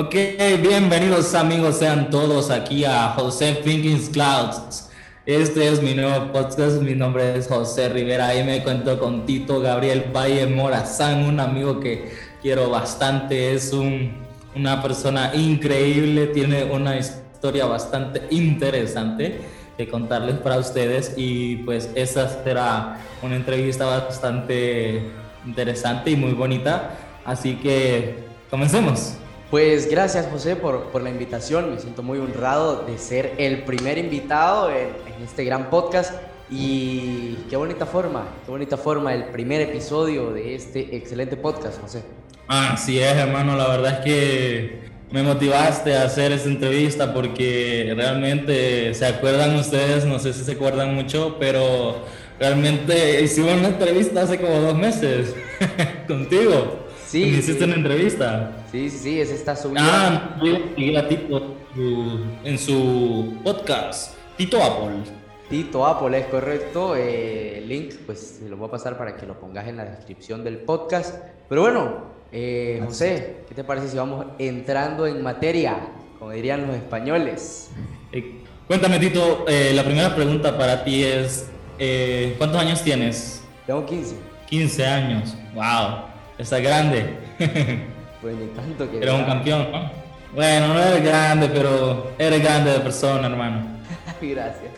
Ok, bienvenidos amigos, sean todos aquí a José Thinking Clouds. Este es mi nuevo podcast, mi nombre es José Rivera. Y me cuento con Tito Gabriel Valle Morazán, un amigo que quiero bastante, es un, una persona increíble, tiene una historia bastante interesante que contarles para ustedes. Y pues esta será una entrevista bastante interesante y muy bonita, así que comencemos. Pues gracias José por, por, la invitación, me siento muy honrado de ser el primer invitado en, en, este gran podcast y qué bonita forma, qué bonita forma el primer episodio de este excelente podcast, José. Así es, hermano, la verdad es que me motivaste a hacer esta entrevista porque realmente se acuerdan ustedes, no sé si se acuerdan mucho, pero realmente hicimos una entrevista hace como dos meses contigo. Sí. hiciste sí. una entrevista. Sí, sí, sí, ese está subido. Ah, yo a Tito en su podcast, Tito Apple. Tito Apple es correcto. Eh, el link, pues se lo voy a pasar para que lo pongas en la descripción del podcast. Pero bueno, eh, José, ¿qué te parece si vamos entrando en materia, como dirían los españoles? Eh, cuéntame, Tito, eh, la primera pregunta para ti es, ¿cuántos años tienes? Tengo 15. 15 años, wow, estás grande. pues ni tanto que... Eres un campeón, ¿no? Bueno, no eres grande, pero eres grande de persona, hermano. Gracias.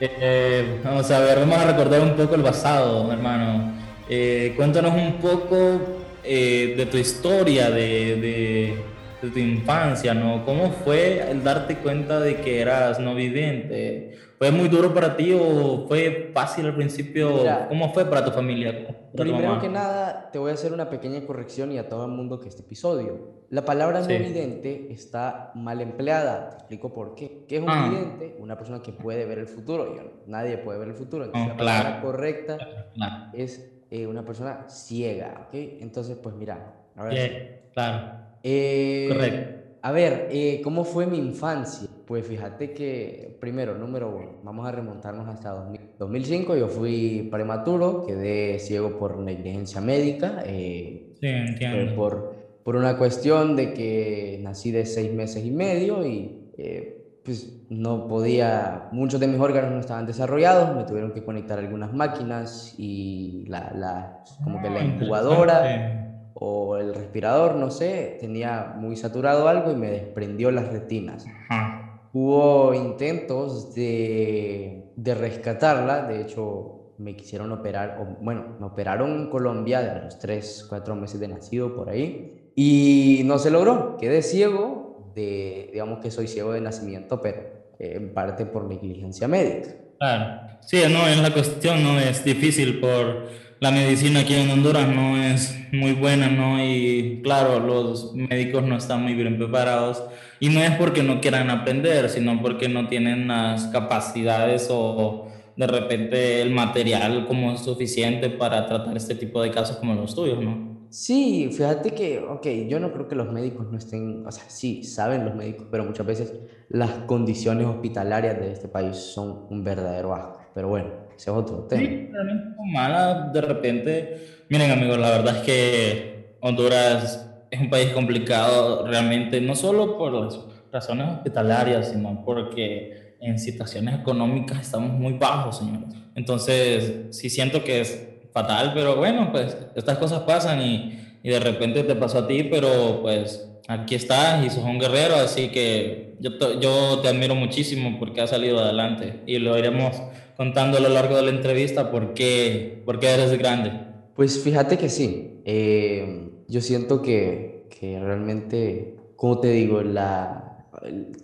Eh, vamos a ver, vamos a recordar un poco el pasado, hermano. Eh, cuéntanos un poco eh, de tu historia, de, de, de, tu infancia, ¿no? ¿Cómo fue el darte cuenta de que eras no vidente? ¿Fue muy duro para ti o fue fácil al principio? Mira, ¿Cómo fue para tu familia? Para primero tu que nada, te voy a hacer una pequeña corrección y a todo el mundo que este episodio. La palabra Sí. no vidente está mal empleada. Te explico por qué. ¿Qué es un Ah. vidente? Una persona que puede ver el futuro. Yo, nadie puede ver el futuro. Entonces, Ah, la palabra correcta Claro. es eh, una persona ciega, ¿ok? Entonces, pues mira. Bien, claro. Eh, Correcto. A ver, eh, ¿cómo fue mi infancia? Pues fíjate que, primero, número uno, vamos a remontarnos hasta 2000 2005. Yo fui prematuro, quedé ciego por negligencia médica, eh, Sí, entiendo. por, por una cuestión de que nací de seis meses y medio y eh, pues no podía, muchos de mis órganos no estaban desarrollados, me tuvieron que conectar algunas máquinas y la, la como que la Ah, incubadora o el respirador, no sé, tenía muy saturado algo y me desprendió las retinas. Ajá. Hubo intentos de, de rescatarla, de hecho me quisieron operar, o, bueno, me operaron en Colombia de los 3, 4 meses de nacido por ahí y no se logró, quedé ciego, de, digamos que soy ciego de nacimiento, pero eh, en parte por negligencia médica. Claro. Sí, no, es la cuestión, no es difícil por la medicina aquí en Honduras no es muy buena, ¿no? Y claro, los médicos no están muy bien preparados y no es porque no quieran aprender, sino porque no tienen las capacidades o de repente el material como suficiente para tratar este tipo de casos como los tuyos, ¿no? Sí, fíjate que, ok, yo no creo que los médicos no estén, o sea, sí, saben los médicos, pero muchas veces las condiciones hospitalarias de este país son un verdadero asco. Pero bueno, ese es otro tema. Sí, realmente son malas de repente. Miren amigos, la verdad es que Honduras es un país complicado realmente, no solo por las razones hospitalarias, sino porque en situaciones económicas estamos muy bajos, señores. Entonces, sí siento que es fatal, pero bueno, pues estas cosas pasan y, y de repente te pasó a ti, pero pues aquí estás y sos un guerrero, así que yo te, yo te admiro muchísimo porque has salido adelante y lo iremos contando a lo largo de la entrevista por qué, por qué eres grande. Pues fíjate que sí, eh, yo siento que, que realmente, como te digo, la,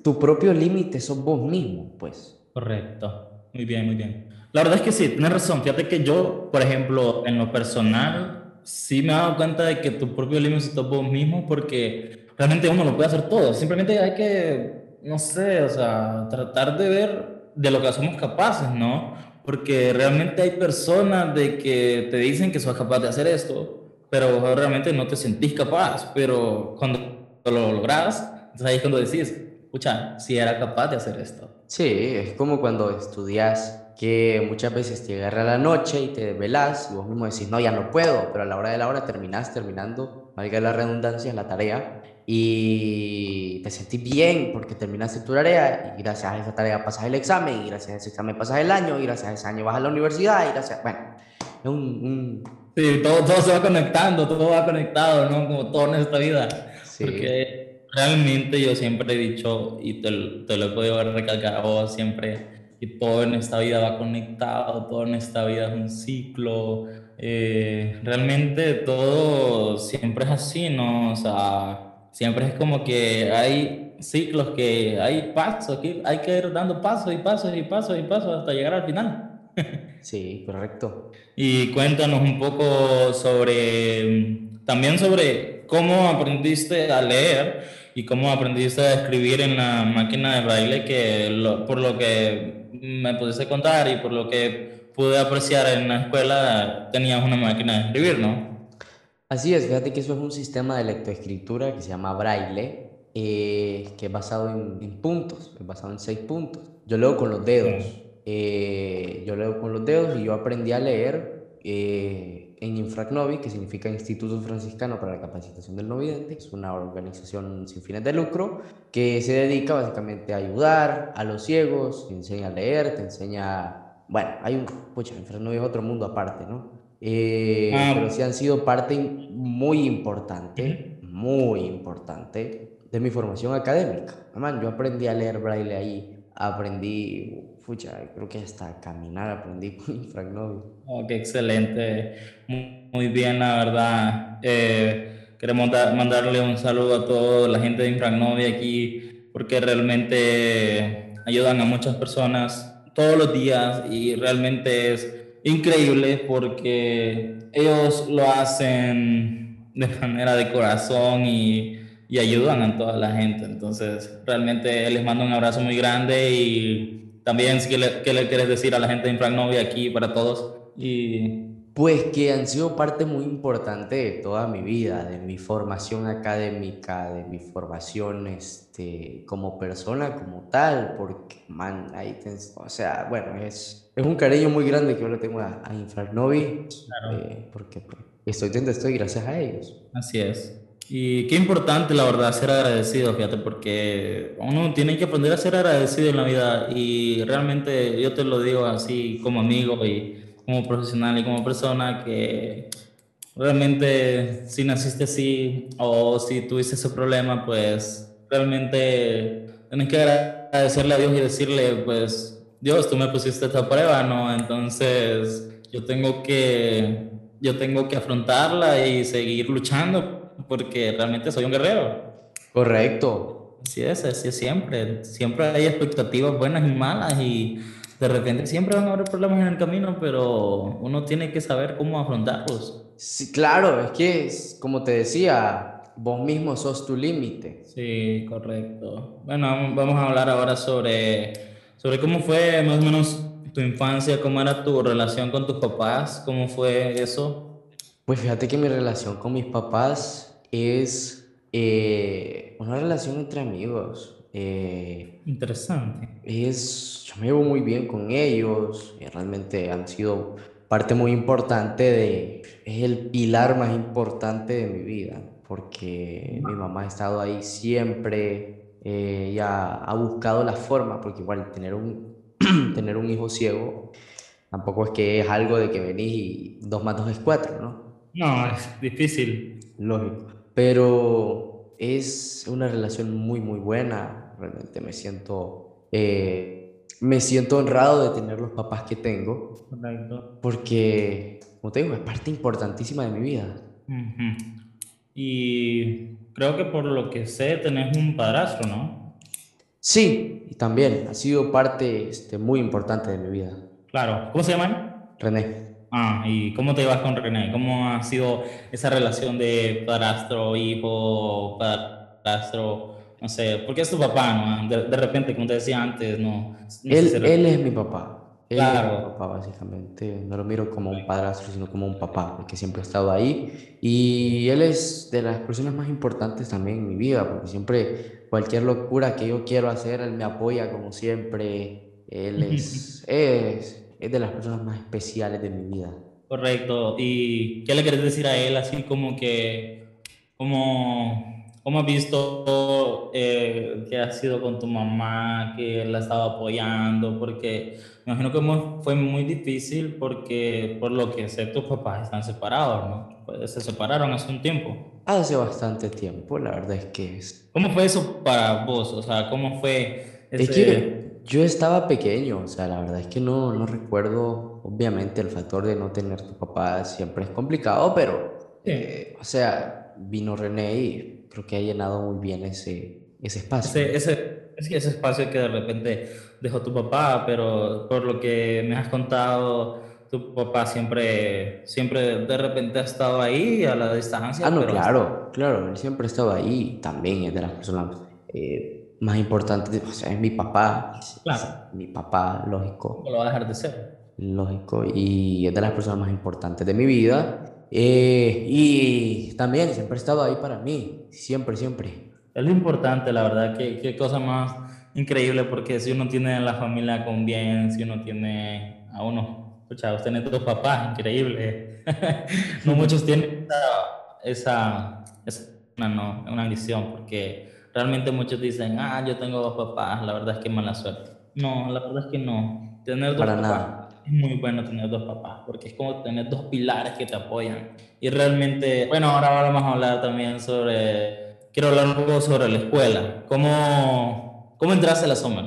tu propio límite sos vos mismo, pues. Correcto, muy bien, muy bien. La verdad es que sí, tienes razón. Fíjate que yo, por ejemplo, en lo personal, sí me he dado cuenta de que tu propio límite sos vos mismo porque realmente uno lo puede hacer todo. Simplemente hay que, no sé, o sea, tratar de ver de lo que somos capaces, ¿no? Porque realmente hay personas de que te dicen que sos capaz de hacer esto, pero realmente no te sentís capaz. Pero cuando lo logras, entonces ahí es cuando decís, escucha, si era capaz de hacer esto. Sí, es como cuando estudias que muchas veces te agarra la noche y te desvelas y vos mismo decís, no, ya no puedo, pero a la hora de la hora terminás terminando valga la redundancia, la tarea, y te sentís bien porque terminaste tu tarea y gracias a esa tarea pasas el examen y gracias a ese examen pasas el año y gracias a ese año vas a la universidad y gracias, bueno, es un... Sí, todo, todo se va conectando, todo va conectado, ¿no? Como todo en esta vida. Sí. Porque realmente yo siempre he dicho, y te, te lo he podido recalcar a vos siempre, que todo en esta vida va conectado, todo en esta vida es un ciclo, eh, realmente todo siempre es así, ¿no? O sea, siempre es como que hay ciclos que hay pasos, que hay que ir dando pasos y pasos y pasos y pasos hasta llegar al final. Sí, correcto. Y cuéntanos un poco sobre, también sobre cómo aprendiste a leer y cómo aprendiste a escribir en la máquina de braille, que por lo que me pudiste contar y por lo que pude apreciar en la escuela, tenías una máquina de escribir, ¿no? Así es, fíjate que eso es un sistema de lectoescritura que se llama Braille, eh, que es basado en, puntos, es basado en seis puntos. Yo leo con los dedos, eh, yo leo con los dedos y yo aprendí a leer eh, en Infracnovi, que significa Instituto Franciscano para la Capacitación del No Vidente, es una organización sin fines de lucro que se dedica básicamente a ayudar a los ciegos, te enseña a leer, te enseña bueno, hay un, pucha, no es otro mundo aparte, ¿no? Eh, ah. Pero sí han sido parte muy importante, muy importante de mi formación académica. Man, yo aprendí a leer braille ahí, aprendí, pucha, creo que hasta caminar aprendí con Infragnovi. Oh, qué excelente, muy, bien, la verdad. Eh, queremos mandarle un saludo a toda la gente de Infragnovi aquí, porque realmente ayudan a muchas personas todos los días y realmente es increíble porque ellos lo hacen de manera de corazón y, ayudan a toda la gente. Entonces, realmente les mando un abrazo muy grande y también, ¿qué le, quieres decir a la gente de Infragnovia aquí para todos? Y pues que han sido parte muy importante de toda mi vida, de mi formación académica, de mi formación este, como persona, como tal, porque, man, ahí, o sea, bueno, es, es un cariño muy grande que yo le tengo a, a Infranovi, eh, porque pues, estoy donde estoy gracias a ellos. Así es. Y qué importante, la verdad, ser agradecido, fíjate, porque uno tiene que aprender a ser agradecido en la vida y realmente yo te lo digo así como amigo y como profesional y como persona que realmente si naciste así o si tuviste ese problema, pues realmente tienes que agradecerle a Dios y decirle, pues Dios, tú me pusiste esta prueba, ¿no? Entonces yo tengo que, yo tengo que afrontarla y seguir luchando porque realmente soy un guerrero. Correcto. Así es, así es siempre. Siempre hay expectativas buenas y malas y de repente siempre van a haber problemas en el camino, pero uno tiene que saber cómo afrontarlos. Sí, claro, es que, como te decía, vos mismo sos tu límite. Sí, correcto. Bueno, vamos a hablar ahora sobre, sobre cómo fue más o menos tu infancia, cómo era tu relación con tus papás, cómo fue eso. Pues fíjate que mi relación con mis papás es eh, una relación entre amigos. Eh, Interesante. Es, yo me llevo muy bien con ellos, y realmente han sido parte muy importante de, es el pilar más importante de mi vida, porque mi mamá ha estado ahí siempre, eh, ya ha buscado la forma, porque igual tener un, tener un hijo ciego tampoco es que es algo de que venís y dos más dos es cuatro, ¿no? No, es difícil. Lógico. Pero es una relación muy, muy buena realmente me siento, eh, me siento honrado de tener los papás que tengo. Porque, como te digo, es parte importantísima de mi vida. Y creo que por lo que sé, tenés un padrastro, ¿no? Sí, y también ha sido parte este, muy importante de mi vida. Claro. ¿Cómo se llama? René. Ah, ¿y cómo te vas con René? ¿Cómo ha sido esa relación de padrastro, hijo, padrastro? no sé, porque es tu papá, ¿no? De, repente, como te decía antes, no. él, él es mi papá. Él claro. es mi papá, básicamente. No lo miro como un padrastro, sino como un papá, porque siempre ha estado ahí. Y él es de las personas más importantes también en mi vida, porque siempre, cualquier locura que yo quiero hacer, él me apoya como siempre. Él es, es, es de las personas más especiales de mi vida. Correcto. ¿Y qué le quieres decir a él así como que ¿cómo, cómo has visto eh, que ha sido con tu mamá, que la estaba apoyando? Porque me imagino que fue muy difícil porque por lo que sé tus papás están separados, ¿no? Pues se separaron hace un tiempo. Hace bastante tiempo, la verdad es que es... ¿Cómo fue eso para vos? O sea, ¿cómo fue ese... Es que yo estaba pequeño, o sea, la verdad es que no, no recuerdo, obviamente el factor de no tener tu papá siempre es complicado, pero, eh, o sea, vino René y creo que ha llenado muy bien ese, ese espacio. Ese, ese, ese espacio que de repente dejó tu papá, pero por lo que me has contado, tu papá siempre, siempre de repente ha estado ahí a la distancia. Ah, no, claro, claro, él siempre ha estado ahí, también es de las personas eh, más importantes, o sea, es mi papá, claro. mi papá, lógico. No lo va a dejar de ser. Lógico, y es de las personas más importantes de mi vida. Eh, y también siempre ha estado ahí para mí, siempre, siempre. Es lo importante, la verdad, que qué cosa más increíble, porque si uno tiene la familia con bien, si uno tiene a uno, escucha, usted tiene dos papás, increíble. no muchos tienen esa, esa, una, no, una visión, porque realmente muchos dicen, ah, yo tengo dos papás, la verdad es que mala suerte. No, la verdad es que no. Tener dos Para papás nada. es muy bueno tener dos papás, porque es como tener dos pilares que te apoyan. Y realmente, bueno, ahora vamos a hablar también sobre, quiero hablar un poco sobre la escuela. ¿Cómo, cómo entraste a la Summer?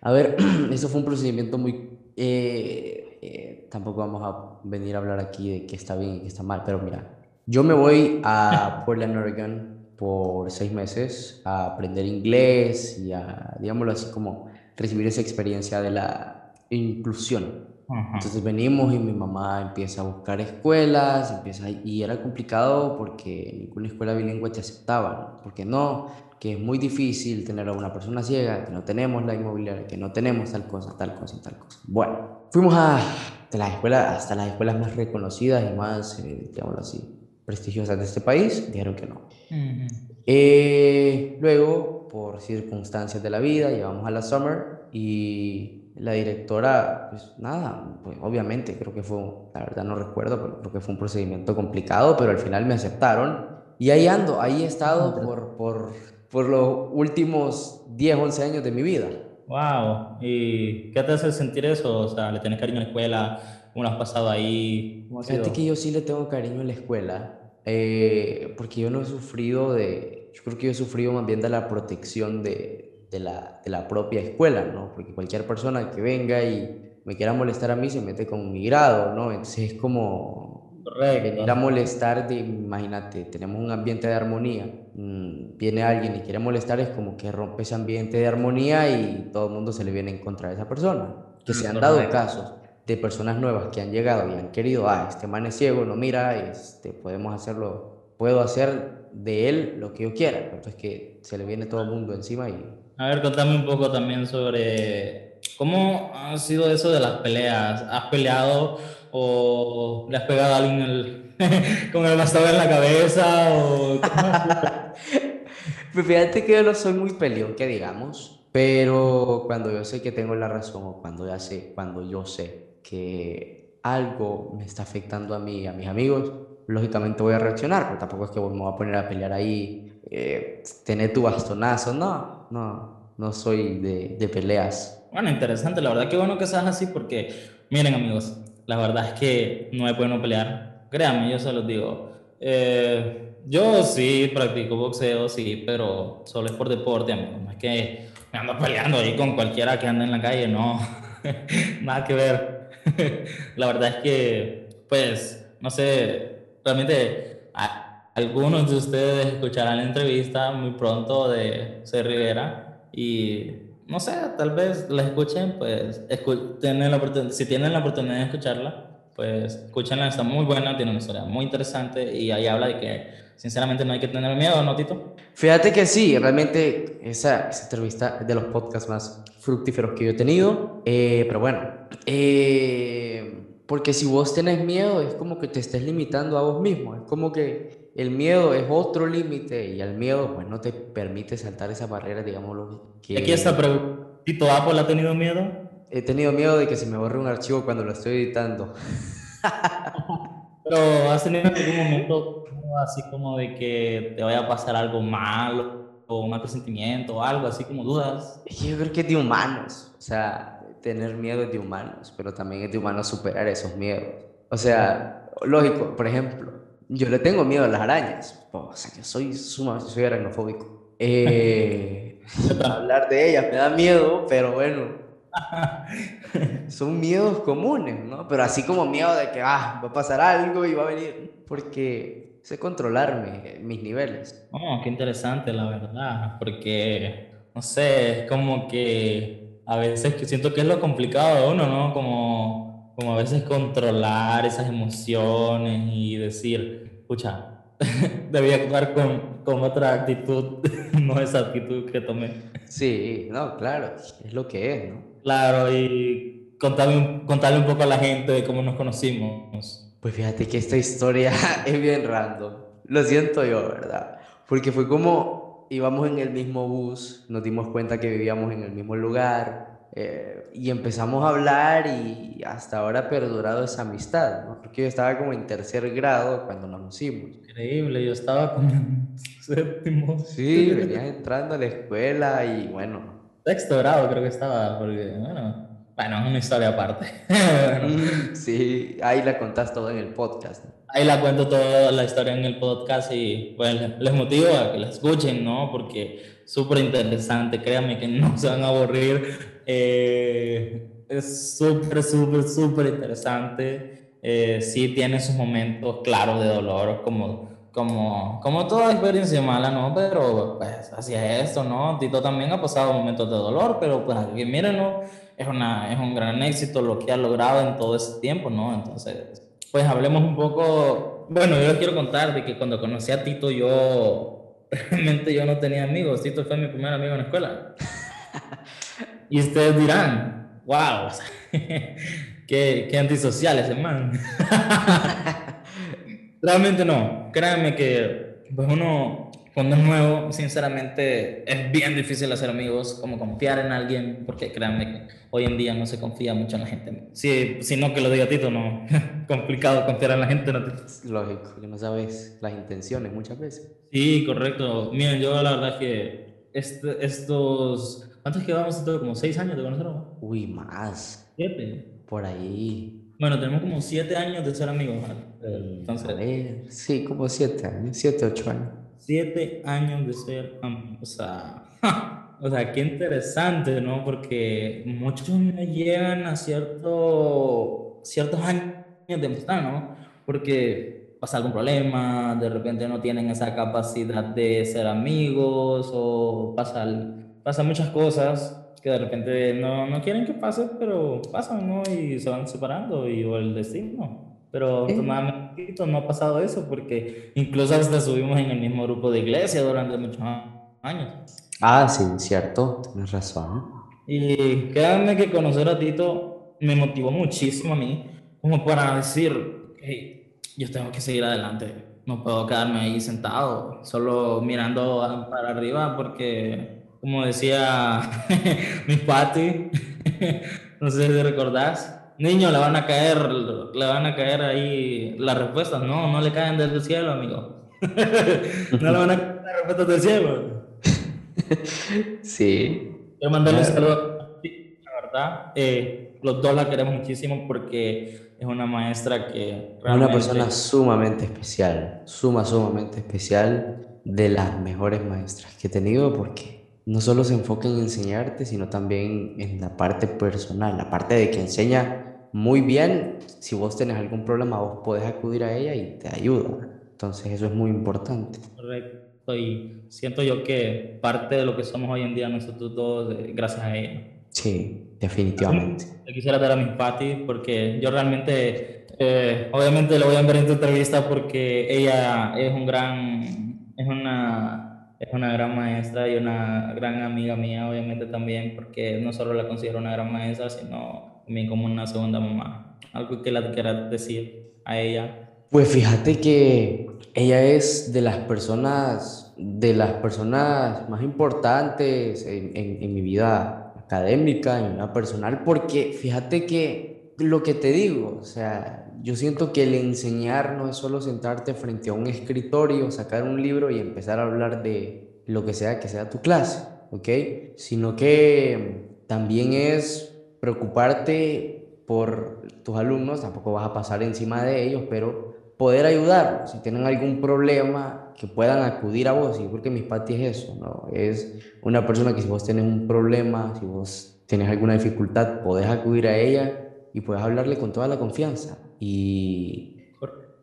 A ver, eso fue un procedimiento muy... eh, eh, tampoco vamos a venir a hablar aquí de qué está bien y qué está mal, pero mira, yo me voy a Portland, Oregon por seis meses a aprender inglés y a, digámoslo así, como recibir esa experiencia de la inclusión. Entonces venimos y mi mamá empieza a buscar escuelas, empieza, y era complicado porque ninguna escuela bilingüe te aceptaba, ¿no? Porque no, que es muy difícil tener a una persona ciega, que no tenemos la inmobiliaria, que no tenemos tal cosa, tal cosa, tal cosa. Bueno, fuimos a de las escuelas, hasta las escuelas más reconocidas y más, eh, digámoslo así, prestigiosas de este país, dijeron que no. Ujú. Eh, luego, por circunstancias de la vida, llevamos a la Summer y la directora, pues nada, pues obviamente creo que fue, la verdad no recuerdo, pero creo que fue un procedimiento complicado, pero al final me aceptaron y ahí ando, ahí he estado por, por, por los últimos 10, 11 años de mi vida. Wow. ¿Y qué te hace sentir eso? O sea, ¿le tienes cariño a la escuela? ¿Cómo lo has pasado ahí? ¿Cómo ha Fíjate que yo sí le tengo cariño en la escuela, eh, porque yo no he sufrido de, yo creo que yo he sufrido más bien de la protección de, de la, de la propia escuela, ¿no? Porque cualquier persona que venga y me quiera molestar a mí se mete con mi grado, ¿no? Entonces es como venir a Correcto. molestar, de, imagínate, tenemos un ambiente de armonía, mm, viene alguien y quiere molestar, es como que rompe ese ambiente de armonía y todo el mundo se le viene en contra de esa persona. Que se han dado Correcto. casos de personas nuevas que han llegado y han querido, ah, este man es ciego, no mira, este, podemos hacerlo, puedo hacer de él lo que yo quiera, entonces que se le viene todo el mundo encima y A ver, contame un poco también sobre cómo ha sido eso de las peleas. ¿Has peleado o le has pegado a alguien el- con el bastón en la cabeza? O... Pues fíjate que yo no soy muy peleón, que digamos, pero cuando yo sé que tengo la razón o cuando ya sé, cuando yo sé que algo me está afectando a mí y a mis amigos, lógicamente voy a reaccionar, pero tampoco es que me voy a poner a pelear ahí, eh, tener tu bastonazo, no, no, no soy de, de peleas. Bueno, interesante, la verdad que bueno que seas así porque, miren amigos, la verdad es que no es bueno pelear. Créanme, yo se los digo. Eh, yo sí practico boxeo, sí, pero solo es por deporte, amigos. No es que me ando peleando ahí con cualquiera que anda en la calle, no. Nada que ver. La verdad es que, pues, no sé, realmente a- algunos de ustedes escucharán la entrevista muy pronto de C. Rivera y no sé, tal vez la escuchen, pues, escu- tienen la si tienen la oportunidad de escucharla, pues, escúchenla, está muy buena, tiene una historia muy interesante y ahí habla de que, sinceramente, no hay que tener miedo, ¿no, Tito? Fíjate que sí, realmente esa, esa entrevista es de los podcasts más fructíferos que yo he tenido. Eh, pero bueno, eh, porque si vos tenés miedo es como que te estés limitando a vos mismo. Es como que el miedo es otro límite y el miedo pues no te permite saltar esa barrera, digámoslo, Y Aquí que pregunta, ¿Tito Apple ha tenido miedo? he tenido miedo de que se me borre un archivo cuando lo estoy editando. Pero has tenido en algún momento así como de que te vaya a pasar algo malo o un mal presentimiento o algo, así como dudas. Yo creo que es de humanos, o sea, tener miedo es de humanos, pero también es de humanos superar esos miedos. O sea, lógico, por ejemplo, yo le tengo miedo a las arañas, o sea, yo soy sumamente, soy aracnofóbico. Eh, hablar de ellas me da miedo, pero bueno, son miedos comunes, ¿no? Pero así como miedo de que ah, va a pasar algo y va a venir, porque sé controlarme, mis niveles. Oh, qué interesante, la verdad, porque, no sé, es como que a veces que siento que es lo complicado de uno, ¿no? Como, como a veces controlar esas emociones y decir, escucha, debía actuar con, con otra actitud, no esa actitud que tomé. Sí, no, claro, es lo que es, ¿no? Claro, y contarle, contarle un poco a la gente de cómo nos conocimos. Pues fíjate que esta historia es bien random. Lo siento yo, ¿verdad? Porque fue como íbamos en el mismo bus, nos dimos cuenta que vivíamos en el mismo lugar eh, y empezamos a hablar y hasta ahora ha perdurado esa amistad, ¿no? Porque yo estaba como en tercer grado cuando nos conocimos. Increíble, yo estaba como en séptimo. Sí, venías entrando a la escuela y bueno, sexto grado creo que estaba, porque, bueno, bueno, es una historia aparte. sí, ahí la contás todo en el podcast. Ahí la cuento toda la historia en el podcast y pues les motivo a que la escuchen, ¿no? Porque súper interesante, créanme que no se van a aburrir. Eh, es súper, súper, súper interesante. Eh, sí tiene sus momentos claros de dolor, como como, como toda experiencia mala, ¿no? Pero pues así es esto, ¿no? Tito también ha pasado momentos de dolor, pero pues aquí mírenlo, es, una, es un gran éxito lo que ha logrado en todo ese tiempo, ¿no? Entonces, pues hablemos un poco, bueno, yo les quiero contar de que cuando conocí a Tito yo, realmente yo no tenía amigos, Tito fue mi primer amigo en la escuela. y ustedes dirán, wow, qué, qué antisocial ese man. Realmente no. Créanme que pues uno cuando es nuevo, sinceramente es bien difícil hacer amigos, como confiar en alguien, porque créanme que hoy en día no se confía mucho en la gente. Si, si no que lo diga Tito, no. Complicado confiar en la gente. No Lógico, que no sabes las intenciones muchas veces. Sí, correcto. Miren, yo la verdad que este, estos... ¿Cuántos que vamos? Como seis años de conocernos. Uy, más. Siete. Por ahí. Bueno, tenemos como siete años de ser amigos. Entonces, a ver, sí, como siete años, siete, ocho años. Siete años de ser amigos. O sea, o sea, qué interesante, ¿no? Porque muchos no llegan a cierto, ciertos años de amistad, ¿no? Porque pasa algún problema, de repente no tienen esa capacidad de ser amigos o pasa, pasa muchas cosas que de repente no, no quieren que pase, pero pasan, ¿no? Y se van separando, y o el destino. Pero afortunadamente no ha pasado eso, porque incluso hasta subimos en el mismo grupo de iglesia durante muchos años. Ah, sí, cierto, tienes razón. Y créanme que conocer a Tito me motivó muchísimo a mí, como para decir, hey, yo tengo que seguir adelante, no puedo quedarme ahí sentado, solo mirando para arriba, porque como decía mi pati, no sé si recordás, niño, le van a caer, le van a caer ahí las respuestas, no, no le caen desde el cielo, amigo. no le van a caer las respuestas del cielo. Sí. Quiero mandarle un saludo a ti, la verdad. Eh, los dos la queremos muchísimo porque es una maestra que realmente... Una persona sumamente especial, suma, sumamente especial, de las mejores maestras que he tenido porque no solo se enfoca en enseñarte, sino también en la parte personal, la parte de que enseña muy bien. Si vos tenés algún problema, vos podés acudir a ella y te ayuda. Entonces eso es muy importante. Correcto. Y siento yo que parte de lo que somos hoy en día nosotros todos, gracias a ella. Sí, definitivamente. Le quisiera dar a mi Patti porque yo realmente, eh, obviamente lo voy a ver en tu entrevista porque ella es un gran, es una es una gran maestra y una gran amiga mía, obviamente también, porque no solo la considero una gran maestra, sino también como una segunda mamá. Algo que la quieras decir a ella. Pues fíjate que ella es de las personas, de las personas más importantes en, en, en mi vida académica, en mi vida personal, porque fíjate que lo que te digo, o sea, yo siento que el enseñar no es solo sentarte frente a un escritorio, sacar un libro y empezar a hablar de lo que sea que sea tu clase, ¿ok? Sino que también es preocuparte por tus alumnos, tampoco vas a pasar encima de ellos, pero poder ayudarlos, si tienen algún problema, que puedan acudir a vos, y porque mis patis es eso, ¿no? Es una persona que si vos tenés un problema, si vos tenés alguna dificultad, podés acudir a ella y puedes hablarle con toda la confianza. Y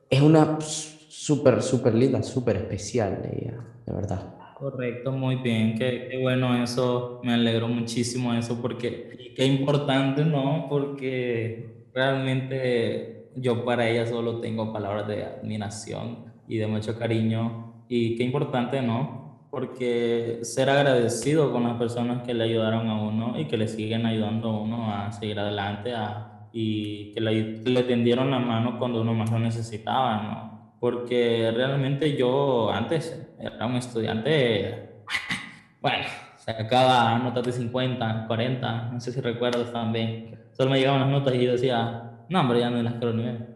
es una súper, súper linda, súper especial ella, de verdad. Correcto, muy bien, qué, qué, bueno eso, me alegro muchísimo eso porque qué importante, ¿no? Porque realmente yo para ella solo tengo palabras de admiración y de mucho cariño y qué importante, ¿no? Porque ser agradecido con las personas que le ayudaron a uno y que le siguen ayudando a uno a seguir adelante, a y que le, tendieron la mano cuando uno más lo necesitaba, ¿no? Porque realmente yo antes era un estudiante, bueno, sacaba notas de 50, 40, no sé si recuerdas también. Solo me llegaban las notas y yo decía, no, hombre, ya no las quiero ni ver.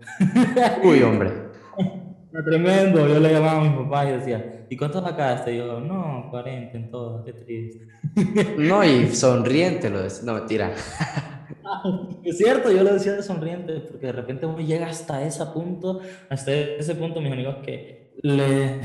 Uy, hombre. tremendo, yo le llamaba a mi papá y decía, ¿y cuánto sacaste? Y yo, no, 40 en todo, qué triste. No, y sonriente lo decía, no, mentira. Es cierto, yo lo decía de sonriente, porque de repente uno llega hasta ese punto, hasta ese punto, mis amigos, que le,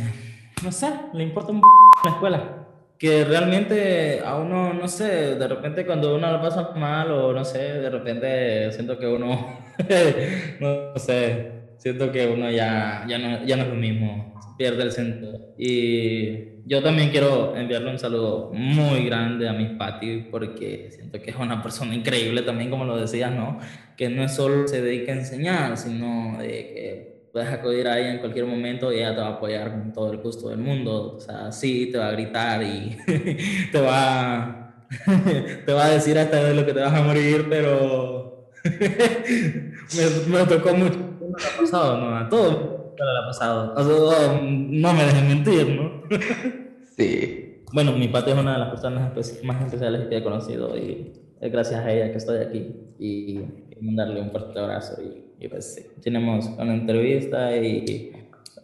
no sé, le importa un la escuela. Que realmente a uno, no sé, de repente cuando uno lo pasa mal o no sé, de repente siento que uno, no sé, siento que uno ya, ya, no, ya no es lo mismo, pierde el centro. Y yo también quiero enviarle un saludo muy grande a mis patis porque siento que es una persona increíble también, como lo decías, ¿no? Que no es solo se dedica a enseñar, sino de que puedes acudir a ella en cualquier momento y ella te va a apoyar con todo el gusto del mundo. O sea, sí, te va a gritar y te va, te va a decir hasta de lo que te vas a morir, pero me, me tocó mucho ¿no? A todo me ha pasado. no me dejen mentir, ¿no? sí. Bueno, mi padre es una de las personas más especiales que he conocido y es gracias a ella que estoy aquí y, mandarle un fuerte abrazo y, pues sí, tenemos una entrevista y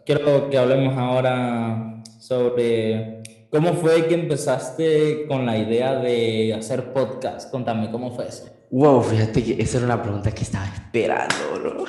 quiero que hablemos ahora sobre cómo fue que empezaste con la idea de hacer podcast. Contame, ¿cómo fue eso? Wow, fíjate que esa era una pregunta que estaba esperando, bro.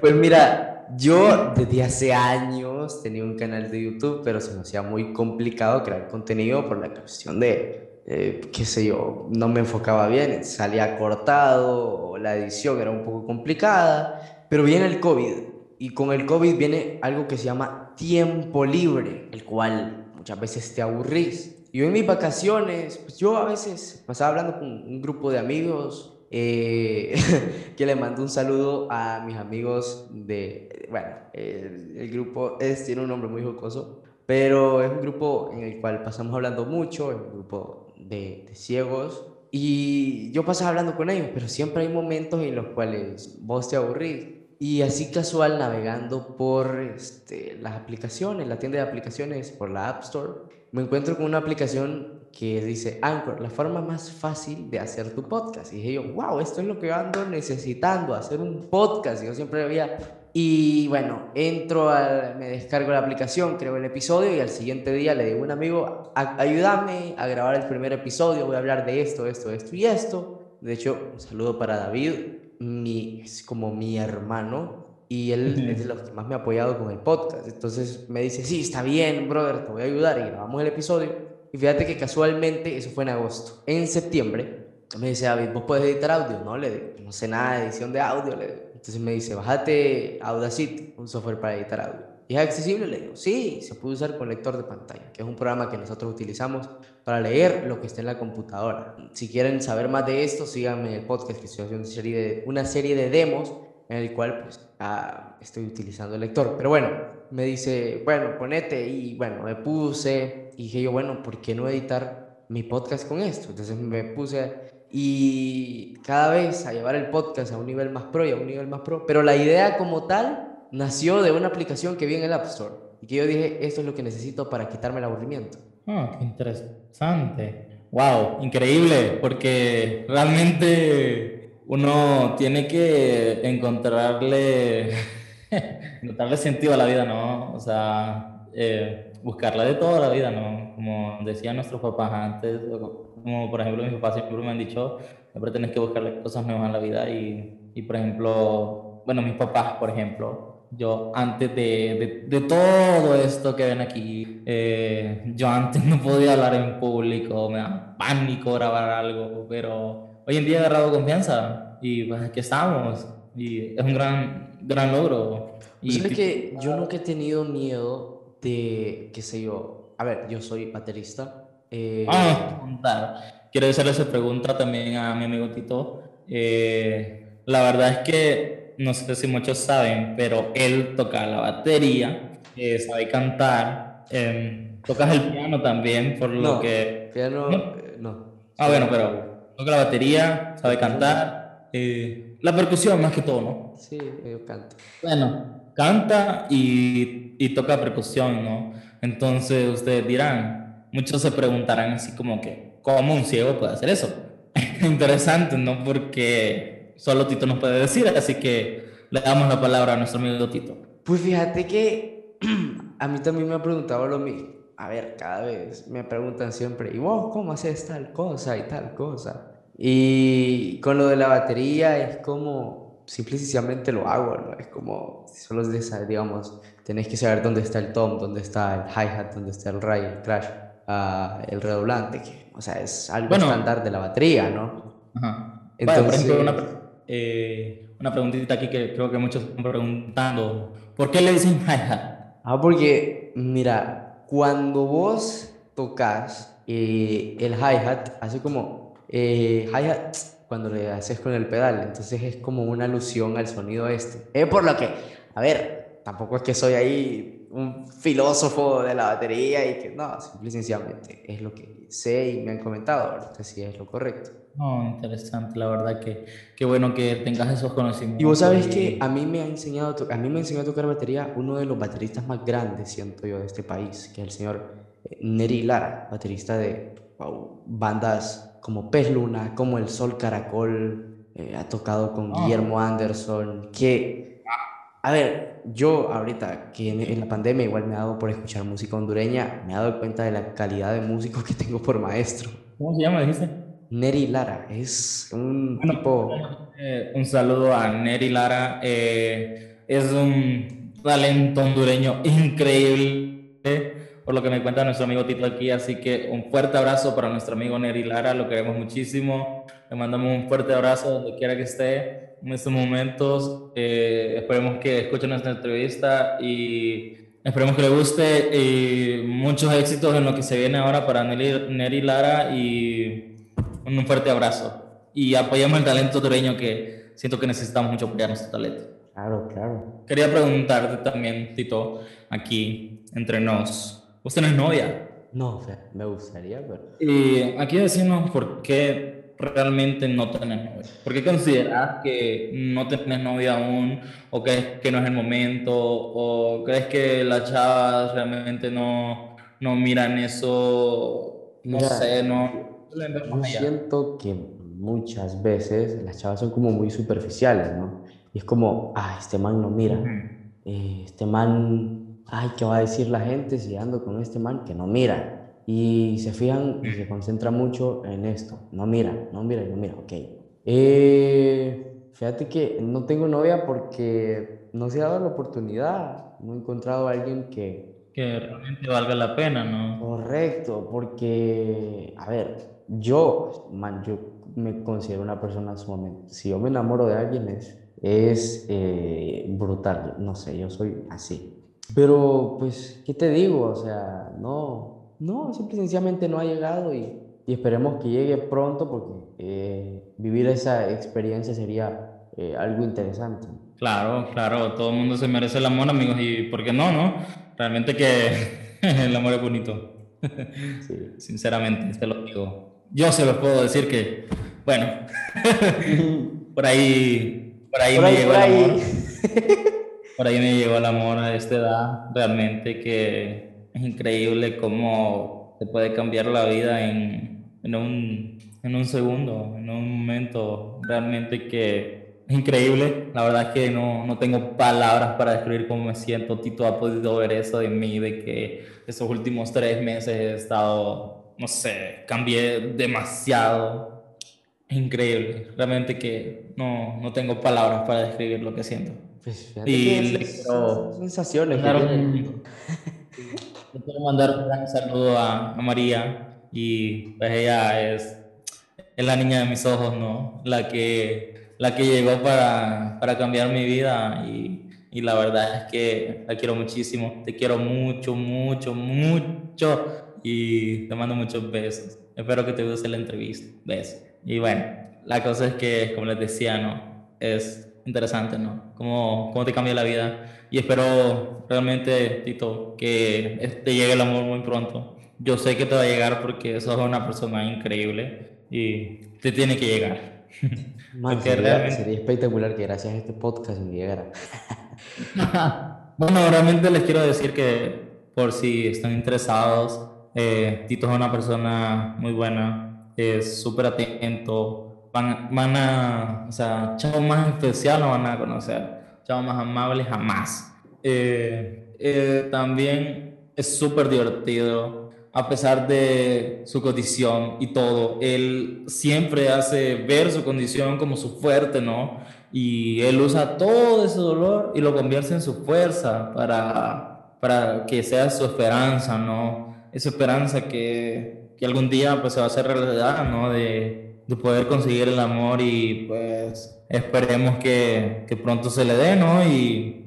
Pues mira, yo desde hace años tenía un canal de YouTube, pero se me hacía muy complicado crear contenido por la cuestión de, eh, qué sé yo, no me enfocaba bien, salía cortado, la edición era un poco complicada, pero viene el COVID y con el COVID viene algo que se llama tiempo libre, el cual muchas veces te aburrís. Yo en mis vacaciones, pues yo a veces pasaba hablando con un grupo de amigos eh, que le mando un saludo a mis amigos de, bueno, el, grupo es, tiene un nombre muy jocoso, pero es un grupo en el cual pasamos hablando mucho, es un grupo de, ciegos, y yo pasaba hablando con ellos, pero siempre hay momentos en los cuales vos te aburrís. Y así casual navegando por este, las aplicaciones, la tienda de aplicaciones, por la App Store, me encuentro con una aplicación que dice Anchor, la forma más fácil de hacer tu podcast. Y dije yo, wow, esto es lo que ando necesitando, hacer un podcast. Y yo siempre había... Y bueno, entro, a, me descargo la aplicación, creo el episodio y al siguiente día le digo a un amigo, ayúdame a grabar el primer episodio, voy a hablar de esto, esto, esto y esto. De hecho, un saludo para David, mi, es como mi hermano, y él es de los que más me ha apoyado con el podcast. Entonces me dice, sí, está bien, brother, te voy a ayudar y grabamos el episodio. Y fíjate que casualmente eso fue en agosto. En septiembre me dice David, ¿vos puedes editar audio? No, le digo, no sé nada de edición de audio. Le Entonces me dice, bájate Audacity, un software para editar audio. ¿Y es accesible? Le digo, sí, se puede usar con lector de pantalla, que es un programa que nosotros utilizamos para leer lo que está en la computadora. Si quieren saber más de esto, síganme en el podcast que estoy haciendo una serie de, una serie de demos en el cual pues, ah, estoy utilizando el lector. Pero bueno, me dice, bueno, ponete y bueno, me puse, y dije yo, bueno, ¿por qué no editar mi podcast con esto? Entonces me puse y cada vez a llevar el podcast a un nivel más pro y a un nivel más pro. Pero la idea como tal nació de una aplicación que vi en el App Store y que yo dije, esto es lo que necesito para quitarme el aburrimiento. Ah, qué interesante. Wow, increíble, porque realmente uno tiene que encontrarle, encontrarle sentido a la vida, ¿no? O sea, eh, buscarla de toda la vida, ¿no? Como decían nuestros papás antes, como por ejemplo mis papás siempre me han dicho, siempre tienes que buscarle cosas nuevas a la vida y, y por ejemplo, bueno, mis papás, por ejemplo, yo antes de, de, todo esto que ven aquí, eh, yo antes no podía hablar en público, me da pánico grabar algo, pero hoy en día he agarrado confianza y pues aquí estamos y es un gran, gran logro. Y que yo nunca he tenido miedo de, qué sé yo, a ver, yo soy baterista. Eh... Ah, contar. Quiero hacerle esa pregunta también a mi amigo Tito. Eh, la verdad es que no sé si muchos saben, pero él toca la batería, eh, sabe cantar, eh, tocas el piano también, por lo que... Piano, no. Eh, ah, bueno, pero toca la batería, sabe cantar, eh, la percusión más que todo, ¿no? Sí, yo canto. Bueno, canta y, y toca percusión, ¿no? Entonces ustedes dirán, muchos se preguntarán así como que, ¿cómo un ciego puede hacer eso? Interesante, ¿no? Porque solo Tito nos puede decir, así que le damos la palabra a nuestro amigo Tito. Pues fíjate que a mí también me han preguntado lo mismo. A ver, cada vez me preguntan siempre, ¿y vos cómo haces tal cosa y tal cosa? Y con lo de la batería es como, simple y sencillamente lo hago, ¿no? Es como, solo digamos, tenés que saber dónde está el tom, dónde está el hi-hat, dónde está el ray, el crash, uh, el redoblante, que, o sea, es algo estándar de la batería, ¿no? Ajá. Entonces, por ejemplo, eh, una preguntita aquí que creo que muchos están preguntando. ¿Por qué le dicen hi-hat? Ah, porque, mira, cuando vos tocas eh, el hi-hat, hace como eh, hi-hat cuando le haces con el pedal, entonces es como una alusión al sonido este. Es por lo que, a ver, tampoco es que soy ahí un filósofo de la batería y que no, simple y sencillamente es lo que sé y me han comentado, ahorita sí es lo correcto. No, interesante, la verdad que qué bueno que tengas esos conocimientos. Y vos sabes que a mí me ha enseñado a, mí me enseñó a tocar batería uno de los bateristas más grandes, siento yo, de este país, que es el señor eh, Neri Lara, baterista de bandas como Pez Luna, como El Sol Caracol, eh, ha tocado con ah. Guillermo Anderson, que, a ver, yo ahorita que en, en, la pandemia igual me he dado por escuchar música hondureña, me he dado cuenta de la calidad de músico que tengo por maestro. ¿Cómo se llama, dijiste? Neri Lara, es un tipo... Eh, un saludo a Neri Lara, eh, es un talento hondureño increíble, por lo que me cuenta nuestro amigo Tito aquí, así que un fuerte abrazo para nuestro amigo Neri Lara, lo queremos muchísimo, le mandamos un fuerte abrazo donde quiera que esté en estos momentos, eh, esperemos que escuchen nuestra entrevista y Esperemos que le guste y muchos éxitos en lo que se viene ahora para Neri, Neri Lara y un fuerte abrazo y apoyamos el talento tureño que siento que necesitamos mucho apoyar nuestro talento. Claro, claro. Quería preguntarte también, Tito, aquí entre nos. ¿Vos tenés novia? No, me gustaría, pero... Y aquí decimos por qué realmente no tenés novia. ¿Por qué consideras que no tenés novia aún? ¿O crees que no es el momento? ¿O crees que las chavas realmente no, no miran eso? No sé, no yo siento que muchas veces las chavas son como muy superficiales, ¿no? Y es como, ah, este man no mira. Eh, este man, ay, ¿qué va a decir la gente si ando con este man que no mira? Y se fijan y se concentran mucho en esto. No mira, no mira, no mira, ok. Eh, fíjate que no tengo novia porque no se ha dado la oportunidad. No he encontrado a alguien que... Que realmente valga la pena, ¿no? Correcto, porque, a ver, yo, man, yo me considero una persona sumamente, si yo me enamoro de alguien es, es eh, brutal, no sé, yo soy así. Pero pues, ¿qué te digo? O sea, no, no, simple sencillamente no ha llegado y, y esperemos que llegue pronto porque eh, vivir esa experiencia sería eh, algo interesante. Claro, claro, todo el mundo se merece el amor, amigos, y ¿por qué no, no? Realmente que el amor es bonito. Sí. Sinceramente, te lo digo yo se lo puedo decir que, bueno, por ahí, por ahí me llegó el amor. por ahí me llegó el amor a esta edad, realmente que es increíble cómo se puede cambiar la vida en, en, un, en un segundo, en un momento realmente que es increíble. La verdad es que no, no tengo palabras para describir cómo me siento. Tito ha podido ver eso de mí, de que esos últimos tres meses he estado, no sé, cambié demasiado. Es increíble, realmente que no, no tengo palabras para describir lo que siento. Pues y le quiero sensaciones. quiero mandar un gran saludo a, a María y pues ella es, es, la niña de mis ojos, ¿no? La que, la que llegó para, para cambiar mi vida y, y, la verdad es que la quiero muchísimo. Te quiero mucho, mucho, mucho y te mando muchos besos. Espero que te guste la entrevista. Besos. Y bueno, la cosa es que, como les decía, ¿no? Es interesante, ¿no? Cómo, cómo te cambia la vida. Y espero realmente, Tito, que te llegue el amor muy pronto. Yo sé que te va a llegar porque sos una persona increíble y te tiene que llegar. sería, espectacular que gracias a este podcast me llegara. bueno, realmente les quiero decir que por si están interesados, eh, Tito es una persona muy buena, es súper atento, van, a, o sea, chavos más especial no van a conocer, chavos más amables jamás. Eh, eh, también es súper divertido, a pesar de su condición y todo, él siempre hace ver su condición como su fuerte, ¿no? Y él usa todo ese dolor y lo convierte en su fuerza para, para que sea su esperanza, ¿no? Esa esperanza que, que algún día pues se va a hacer realidad, ¿no? De, de poder conseguir el amor y pues esperemos que, que pronto se le dé, ¿no? Y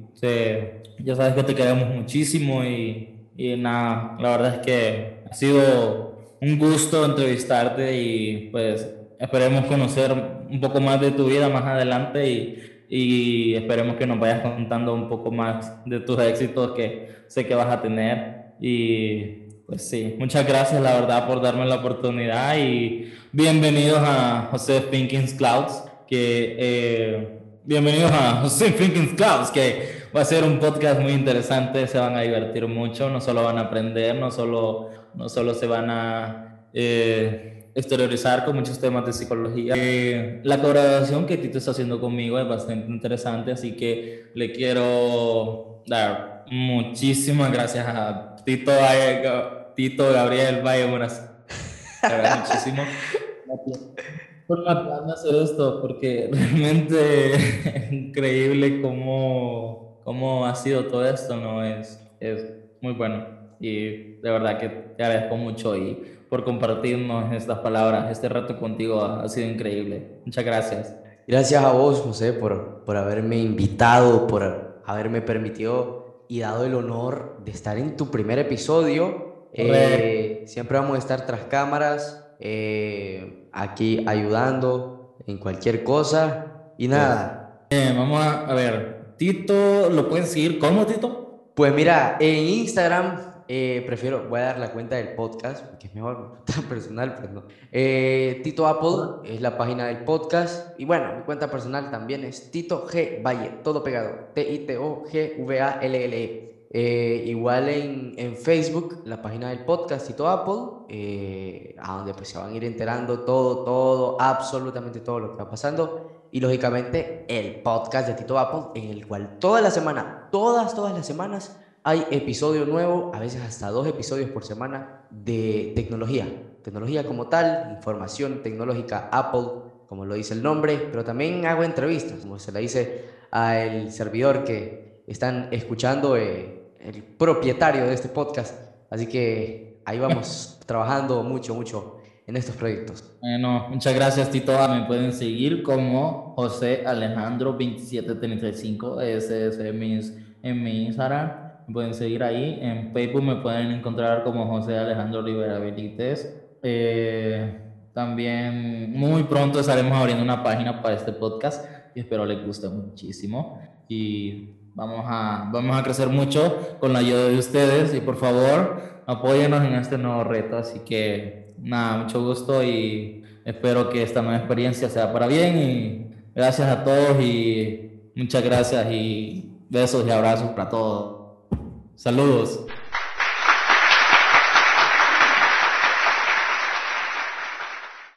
ya sabes que te queremos muchísimo y, y nada, la verdad es que ha sido un gusto entrevistarte y pues esperemos conocer un poco más de tu vida más adelante y, y esperemos que nos vayas contando un poco más de tus éxitos que sé que vas a tener y pues sí, muchas gracias la verdad por darme la oportunidad y bienvenidos a José Thinkings Clouds, que eh, bienvenidos a José Thinkings Clouds, que va a ser un podcast muy interesante, se van a divertir mucho, no solo van a aprender, no solo, no solo se van a eh, exteriorizar con muchos temas de psicología. Eh, la colaboración que Tito está haciendo conmigo es bastante interesante, así que le quiero dar muchísimas gracias a Tito Tito Gabriel Valle Buenas. muchísimo por la plan de hacer esto, porque realmente es increíble cómo, cómo ha sido todo esto, ¿no? Es, es muy bueno y de verdad que te agradezco mucho y por compartirnos estas palabras, este rato contigo ha, sido increíble. Muchas gracias. Gracias a vos, José, por, por haberme invitado, por haberme permitido y dado el honor de estar en tu primer episodio eh, siempre vamos a estar tras cámaras, eh, aquí ayudando en cualquier cosa. Y nada. Eh, vamos a, ver, Tito, ¿lo pueden seguir cómo, Tito? Pues mira, en Instagram prefiero, voy a dar la cuenta del podcast, porque es mejor, tan personal, pues no. Tito Apple es la página del podcast. Y bueno, mi cuenta personal también es Tito G Valle, todo pegado. T-I-T-O-G-V-A-L-L-E. Eh, igual en, en, Facebook, la página del podcast Tito Apple, eh, a donde pues se van a ir enterando todo, todo, absolutamente todo lo que va pasando. Y lógicamente el podcast de Tito Apple, en el cual toda la semana, todas, todas las semanas, hay episodio nuevo, a veces hasta dos episodios por semana de tecnología. Tecnología como tal, información tecnológica Apple, como lo dice el nombre, pero también hago entrevistas, como se le dice al servidor que están escuchando. Eh, el propietario de este podcast. Así que ahí vamos trabajando mucho, mucho en estos proyectos. Bueno, muchas gracias Tito. Me pueden seguir como José Alejandro 2735. Ese es en mi, en mi Instagram. Me pueden seguir ahí. En Facebook me pueden encontrar como José Alejandro Rivera Benítez. Eh, también muy pronto estaremos abriendo una página para este podcast y espero les guste muchísimo. Y Vamos a, vamos a crecer mucho con la ayuda de ustedes y por favor apóyenos en este nuevo reto. Así que nada, mucho gusto y espero que esta nueva experiencia sea para bien y gracias a todos y muchas gracias y besos y abrazos para todos. Saludos.